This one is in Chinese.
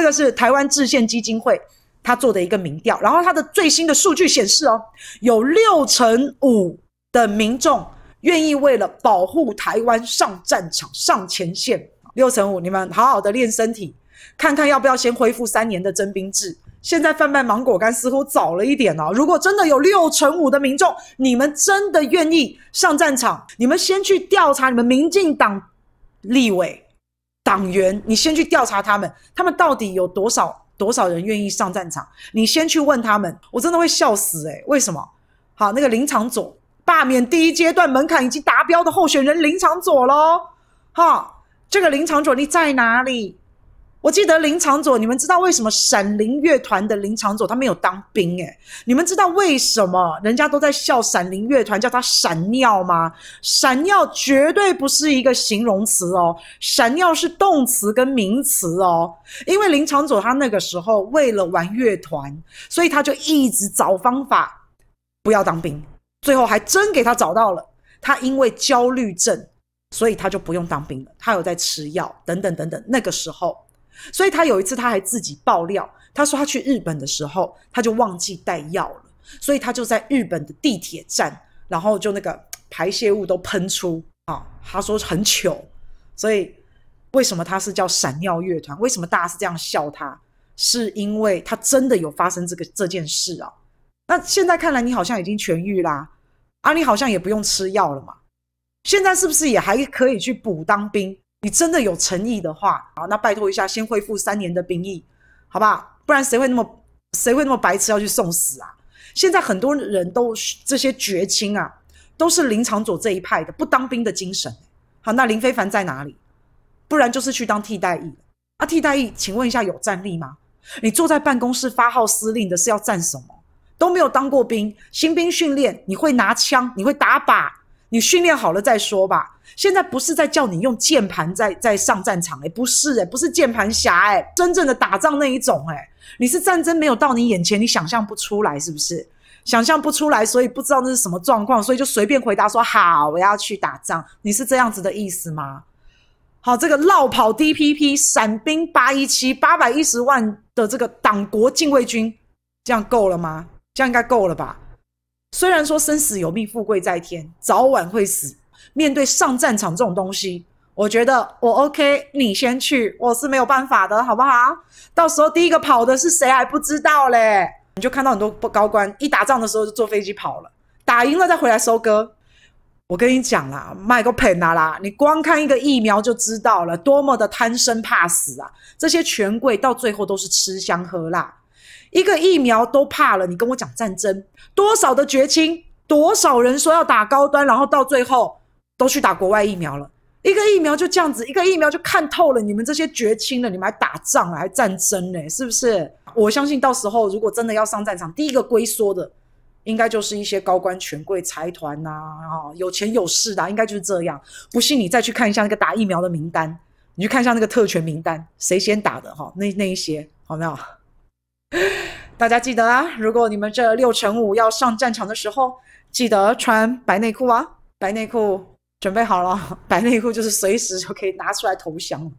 这个是台湾制宪基金会他做的一个民调，然后他的最新的数据显示哦，有六成五的民众愿意为了保护台湾上战场、上前线。六成五，你们好好的练身体，看看要不要先恢复三年的征兵制。现在贩卖芒果干似乎早了一点哦。如果真的有六成五的民众，你们真的愿意上战场，你们先去调查你们民进党立委党员，你先去调查他们，他们到底有多少多少人愿意上战场？你先去问他们，我真的会笑死诶。为什么？好，那个林场佐罢免第一阶段门槛已经达标的候选人林场佐喽，哈，这个林场佐你在哪里？我记得林长佐，你们知道为什么闪灵乐团的林长佐他没有当兵？诶，你们知道为什么人家都在笑闪灵乐团叫他闪尿吗？闪尿绝对不是一个形容词哦，闪尿是动词跟名词哦。因为林长佐他那个时候为了玩乐团，所以他就一直找方法不要当兵，最后还真给他找到了。他因为焦虑症，所以他就不用当兵了。他有在吃药，等等等等。那个时候。所以他有一次他还自己爆料，他说他去日本的时候，他就忘记带药了，所以他就在日本的地铁站，然后就那个排泄物都喷出啊，他说很糗。所以为什么他是叫闪尿乐团？为什么大家是这样笑他？是因为他真的有发生这个这件事啊。那现在看来你好像已经痊愈啦，啊，你好像也不用吃药了嘛。现在是不是也还可以去补当兵？你真的有诚意的话，好，那拜托一下，先恢复三年的兵役，好不好？不然谁会那么谁会那么白痴要去送死啊？现在很多人都这些绝亲啊，都是林昶佐这一派的不当兵的精神。好，那林非凡在哪里？不然就是去当替代役啊？替代役，请问一下有战力吗？你坐在办公室发号施令的是要战什么？都没有当过兵，新兵训练你会拿枪，你会打靶，你训练好了再说吧。现在不是在叫你用键盘在在上战场，诶，不是诶，不是键盘侠诶，真正的打仗那一种诶，你是战争没有到你眼前，你想象不出来是不是？想象不出来，所以不知道那是什么状况，所以就随便回答说好，我要去打仗。你是这样子的意思吗？好，这个落跑 DPP 闪兵八一七八百一十万的这个党国禁卫军，这样够了吗？这样应该够了吧？虽然说生死有命，富贵在天，早晚会死。面对上战场这种东西，我觉得我 OK，你先去，我是没有办法的，好不好？到时候第一个跑的是谁还不知道嘞？你就看到很多高官一打仗的时候就坐飞机跑了，打赢了再回来收割。我跟你讲啦，卖个喷啊啦！你光看一个疫苗就知道了，多么的贪生怕死啊！这些权贵到最后都是吃香喝辣，一个疫苗都怕了，你跟我讲战争，多少的绝亲，多少人说要打高端，然后到最后。都去打国外疫苗了，一个疫苗就这样子，一个疫苗就看透了你们这些绝亲了，你们还打仗还战争呢，是不是？我相信到时候如果真的要上战场，第一个龟缩的，应该就是一些高官权贵财团呐，啊，有钱有势的，应该就是这样。不信你再去看一下那个打疫苗的名单，你去看一下那个特权名单，谁先打的哈？那那一些好没有？大家记得啊，如果你们这六乘五要上战场的时候，记得穿白内裤啊，白内裤。准备好了，白内裤就是随时就可以拿出来投降。